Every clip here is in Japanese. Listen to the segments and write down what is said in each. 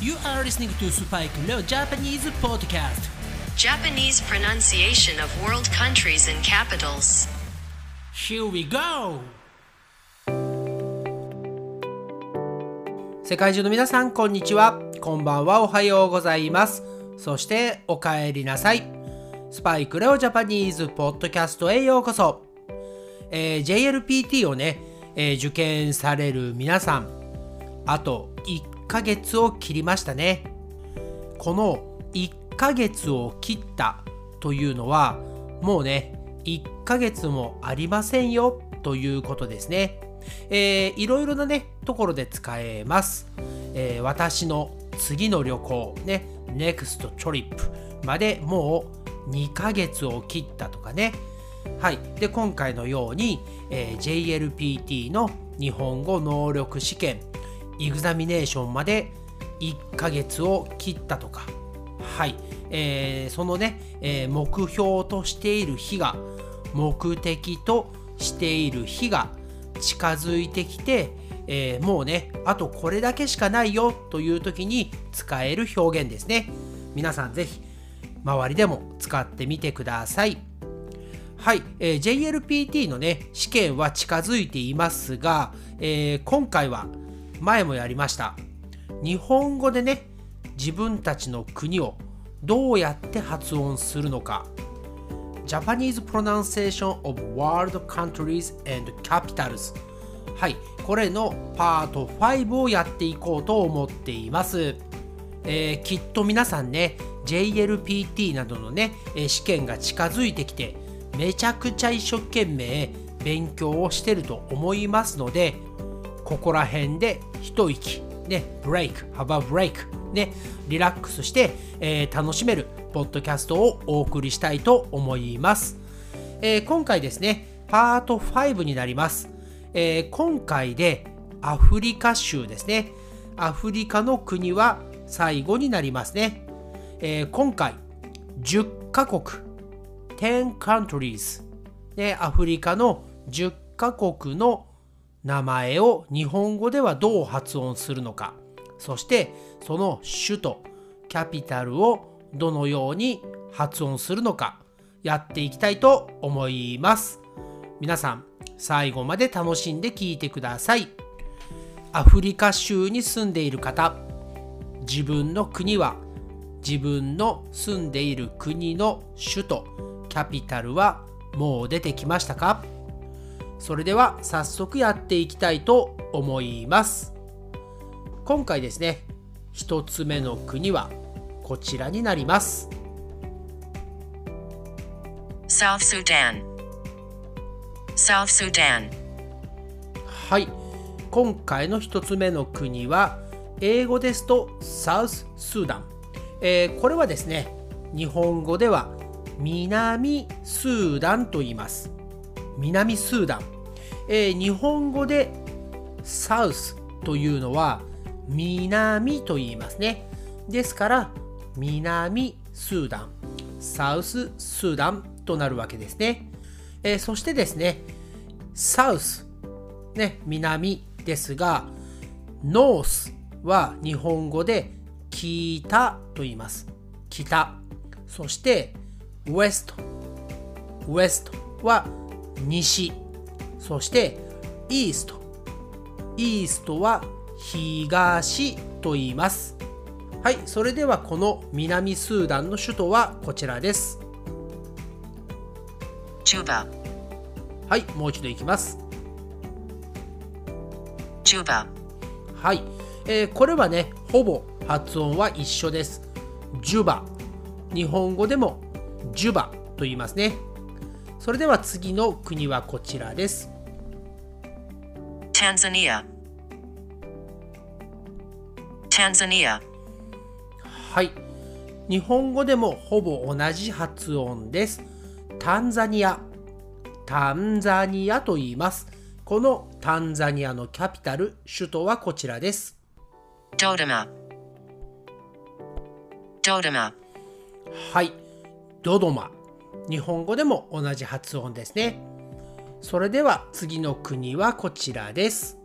You are listening to Spike Leo Japanese Podcast. Japanese pronunciation of world countries and capitals. Here we go! 世界中の皆さん、こんにちは。こんばんは、おはようございます。そして、お帰りなさい。スパイクレオジャパニーズポッドキャストへようこそ。えー JLPT をね、えー受験される皆さん、あと1 1ヶ月を切りましたね。この1ヶ月を切ったというのは、もうね、1ヶ月もありませんよということですね。えーいろいろなね、ところで使えます。えー私の次の旅行、ね、NEXT trip までもう2ヶ月を切ったとかね。はい。で、今回のように、えー JLPT の日本語能力試験、エグザミネーションまで1ヶ月を切ったとか、はい。えーそのね、えー目標としている日が、目的としている日が近づいてきて、えーもうね、あとこれだけしかないよという時に使える表現ですね。皆さんぜひ、周りでも使ってみてください。はい、えー JLPT のね、試験は近づいていますが、えー今回は前もやりました。日本語でね、自分たちの国をどうやって発音するのか。Japanese Pronunciation of World Countries and Capitals はい、これのパート5をやっていこうと思っています。えーきっと皆さんね JLPT などのね試験が近づいてきてめちゃくちゃ一生懸命勉強をしてると思いますのでここら辺で一息ねブレイク have a break ねリラックスして、えー楽しめるポッドキャストをお送りしたいと思います、えー今回ですねパート5になります、えー今回でアフリカ州ですね。アフリカの国は最後になりますね。えー今回、10カ国、10 countries、ね、アフリカの10カ国の名前を日本語ではどう発音するのか、そしてその首都、キャピタルをどのように発音するのか、やっていきたいと思います。皆さん、最後まで楽しんで聞いてください。アフリカ州に住んでいる方、自分の国は自分の住んでいる国の首都キャピタルはもう出てきましたか？それでは早速やっていきたいと思います。今回ですね一つ目の国はこちらになります。South Sudan. South Sudan. はい。今回の一つ目の国は英語ですとサウススーダン、えーこれはですね日本語では南スーダンと言います。南スーダン、えー日本語でサウスというのは南と言いますねですから南スーダンサウススーダンとなるわけですね、えーそしてですねサウスね、南ですが、ノースは日本語で北と言います。北。そして、ウエスト。ウエストは西。そして、イースト。イーストは東と言います。はい、それではこの南スーダンの首都はこちらです。Juba. はい、もう一度いきます。Juba. はい、えーこれはね、ほぼ発音は一緒です。ジュバ。日本語でもジュバと言いますね。それでは次の国はこちらです。Tanzania. Tanzania. はい。日本語でもほぼ同じ発音です。タンザニア。タンザニアと言います。このタンザニアのキャピタル、首都はこちらです。Dodoma. Dodoma. はい。ドドマ。日本語でも同じ発音ですね。それでは次の国はこちらです。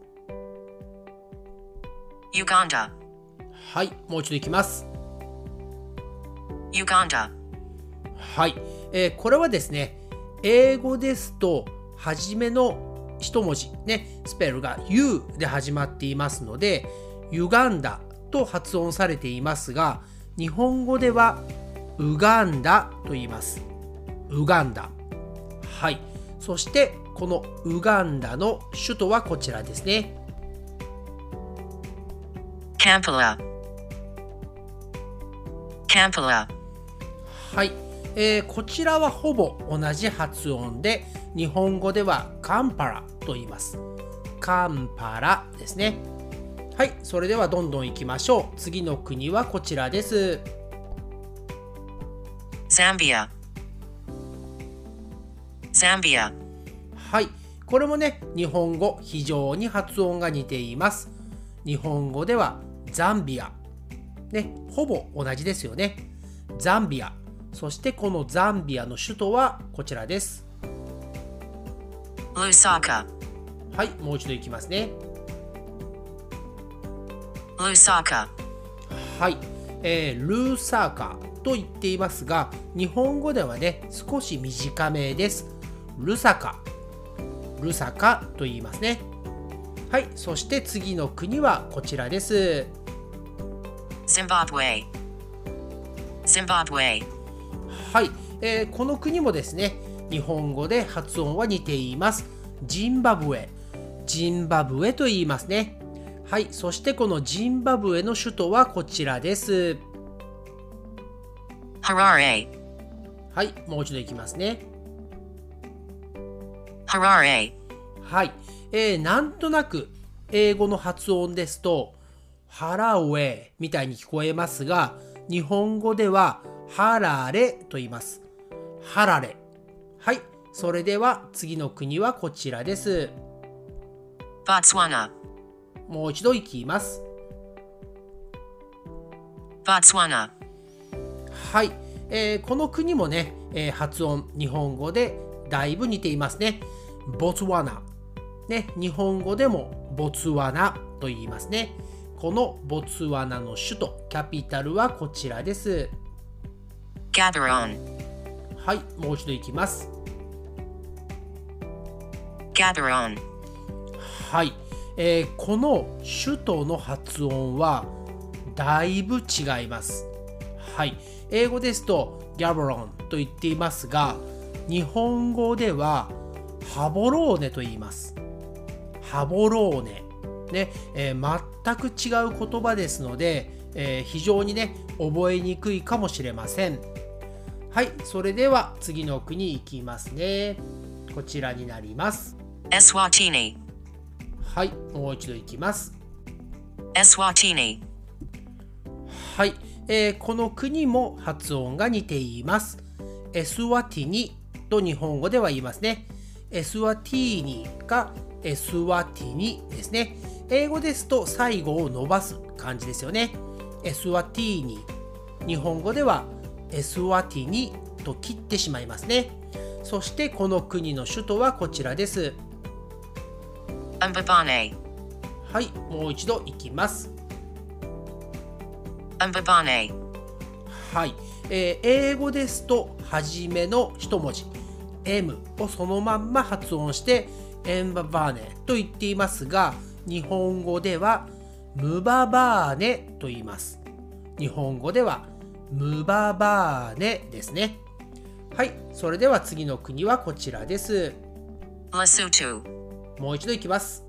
Uganda. はい、もう一度いきます。Uganda, はい、えーこれはですね、英語ですと、初めの一文字、ね、スペルが U で始まっていますので、ユガンダと発音されていますが、日本語ではウガンダと言います。ウガンダ。はい。そして、このウガンダの首都はこちらですね。Kampala, Kampala, はい、えーこちらはほぼ同じ発音で日本語ではカンパラと言います。カンパラですね。はい。それではどんどんいきましょう。次の国はこちらです。Zambia, Zambia, はいこれもね日本語非常に発音が似ています。日本語ではザンビア。ねほぼ同じですよね。ザンビア。そしてこのザンビアの首都はこちらです。Lusaka, はいもう一度いきますね。Lusaka, はい、えールーサーカと言っていますが日本語ではね少し短めです。ルサカルサカと言いますね。はいそして次の国はこちらです。Zimbabwe, Zimbabwe, はい、えーこの国もですね日本語で発音は似ています。ジンバブエジンバブエと言いますね。はいそしてこのジンバブエの首都はこちらです。Harare, はいもう一度いきますね Harare, はい、えーなんとなく英語の発音ですとハラウェイみたいに聞こえますが日本語ではハラレと言います。ハラレ。はい。それでは次の国はこちらです。Botswana, もう一度いきます。Botswana, はい、えーこの国もね、えー発音日本語でだいぶ似ていますね。ボツワナ。ね、日本語でもボツワナと言いますね。このボツワナの首都、キャピタルはこちらです。はい、もう一度いきます。はい、えーこの首都の発音はだいぶ違います。はい、英語ですとギャボロンと言っていますが、日本語ではハボローネと言います。ハボローネ。ね、えー全く違う言葉ですので、えー非常にね、覚えにくいかもしれません。はい、それでは次の国行きますね。こちらになります。Eswatini, はい、もう一度いきます。Eswatini, はい、えーこの国も発音が似ています。エスワティニと日本語では言いますね。エスワティーニかエスワティニですね。英語ですと最後を伸ばす感じですよね。エスワティーニ。日本語ではエスワティニと切ってしまいますね。そしてこの国の首都はこちらです。Mbabane, はい、もう一度いきます。Mbabane, はい、えー英語ですと初めの一文字 M をそのまんま発音してエンババーネと言っていますが日本語ではムババーネと言います。日本語ではムババーネですね。はいそれでは次の国はこちらです。もう一度いきます。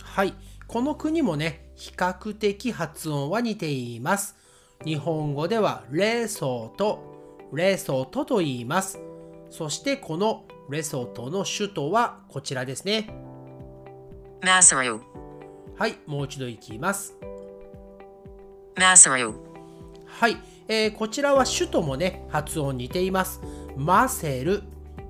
はい、この国もね、比較的発音は似ています。日本語ではレソト、レソトと言います。そしてこのレソトの首都はこちらですね。Masaru, はい、もう一度いきます。Masaru, はい、えーこちらは首都もね、発音似ています。マセル。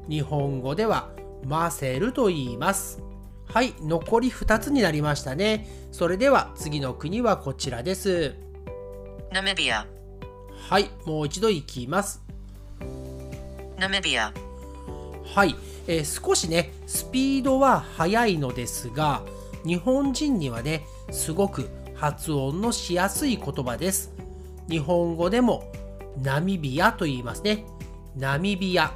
日本語ではマセルと言います。はい、残り2つになりましたね。それでは次の国はこちらです。Namibia, はい、もう一度いきます。Namibia, はい、えー少しね、スピードは速いのですが、日本人にはね、すごく発音のしやすい言葉です。日本語でもナミビアと言いますね。ナミビア。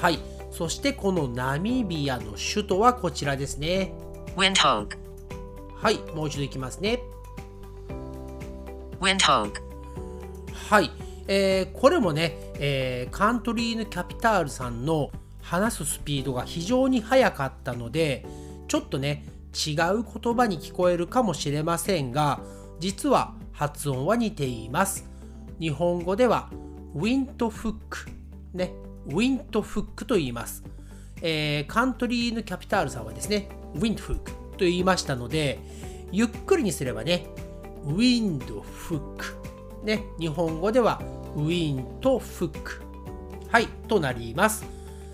はい。そしてこのナミビアの首都はこちらですね。はい。もう一度いきますね。はい。えーこれもね、えーカントリーヌ・キャピタールさんの話すスピードが非常に速かったので、ちょっとね、違う言葉に聞こえるかもしれませんが、実は発音は似ています。日本語では、ウィントフック、ね、ウィントフックと言います。えーカントリーヌ・キャピタールさんはですね、ウィントフックと言いましたので、ゆっくりにすればね、ウィンドフック。ね、日本語ではウィーントフック。はい、となります。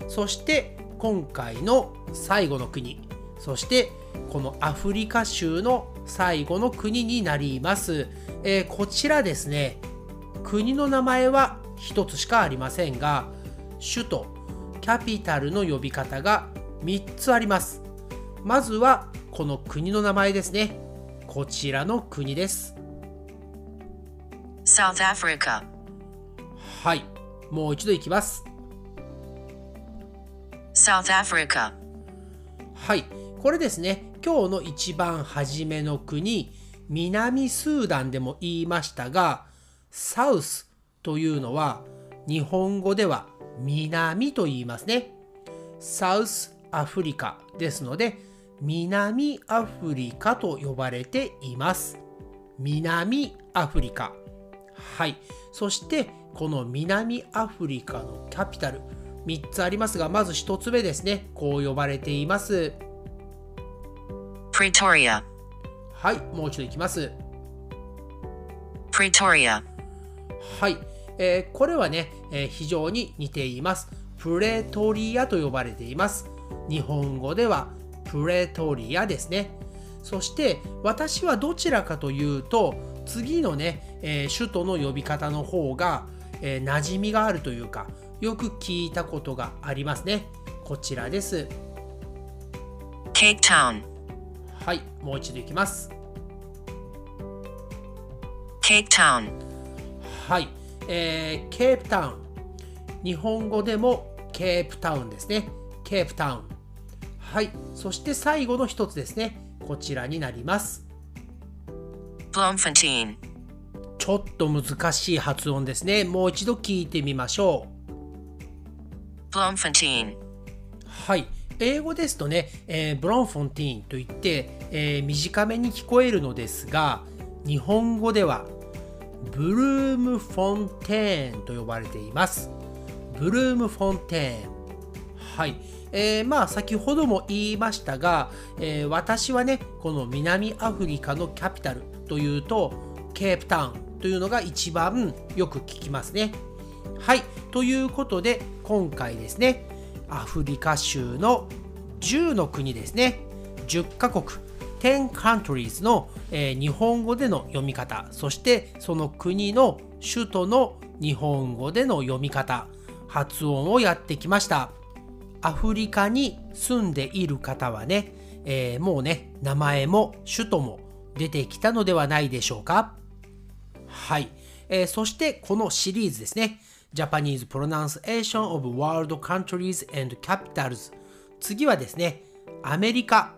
そして今回の最後の国、そしてこのアフリカ州の最後の国になります。えーこちらですね、国の名前は一つしかありませんが、首都、キャピタルの呼び方が3つあります。まずはこの国の名前ですね。こちらの国です。South Africa はい。もう一度いきます。South Africa はい。これですね、今日の一番初めの国、南スーダンでも言いましたが、サウスというのは日本語では南と言いますね。サウスアフリカですので、南アフリカと呼ばれています。南アフリカ。はい。そして、この南アフリカのキャピタル、3つありますが、まず1つ目ですね。こう呼ばれています。Pretoria はい。もう一度いきます。Pretoria はい。えーこれはね、えー非常に似ています。プレトリアと呼ばれています。日本語ではプレトリアですね。そして私はどちらかというと次のね、えー首都の呼び方の方が、えー馴染みがあるというかよく聞いたことがありますね。こちらです。はい。もう一度いきます。はい、えーケープタウン。日本語でもケープタウンですね。ケープタウン。はい、そして最後の一つですね。こちらになります。Bloemfontein ちょっと難しい発音ですね。もう一度聞いてみましょう。Bloemfontein はい。英語ですとね、えーブロンフォンティーンといって、えー短めに聞こえるのですが、日本語ではブルームフォンテーンと呼ばれています。ブルームフォンテーン。はい。えーまあ先ほども言いましたが、えー私はね、この南アフリカのキャピタルというと、ケープタウンというのが一番よく聞きますね。はい。ということで、今回ですね、アフリカ州の10の国ですね。10カ国、10 countries の、えー日本語での読み方、そしてその国の首都の日本語での読み方、発音をやってきました。アフリカに住んでいる方はね、えーもうね、名前も首都も出てきたのではないでしょうか。はい。えーそしてこのシリーズですね。Japanese Pronunciation of World Countries and Capitals 次はですね、アメリカ。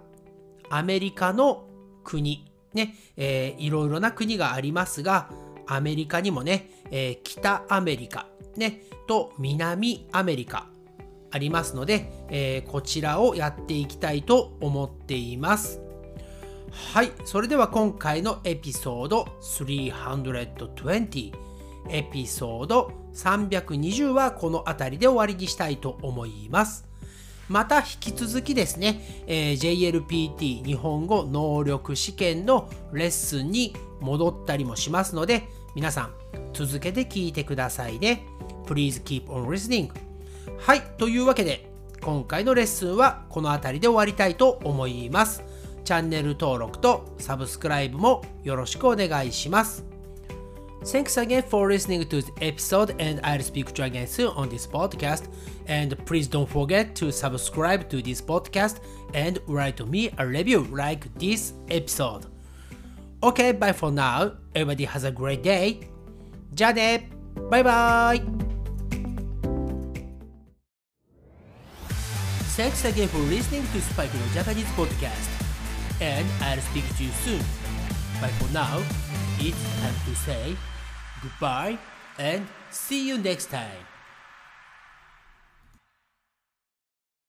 アメリカの国。ね、えーいろいろな国がありますが、アメリカにもね、えー北アメリカ、ね、と南アメリカありますので、えーこちらをやっていきたいと思っています。はい、それでは今回のエピソード320エピソード320はこの辺りで終わりにしたいと思います。また引き続きですね、えー JLPT 日本語能力試験のレッスンに戻ったりもしますので、皆さん続けて聞いてくださいね。Please keep on listening. はい、というわけで今回のレッスンはこの辺りで終わりたいと思います。チャンネル登録とサブスクライブもよろしくお願いします。Thanks again for listening to this episode, and I'll speak to you again soon on this podcast. And please don't forget to subscribe to this podcast and write me a review like this episode. Okay, bye for now. Everybody has a great day. じゃあねバイバイ Thanks again for listening to Spike no Japanese podcast. And I'll speak to you soon. But for now, it's time to say goodbye and see you next time.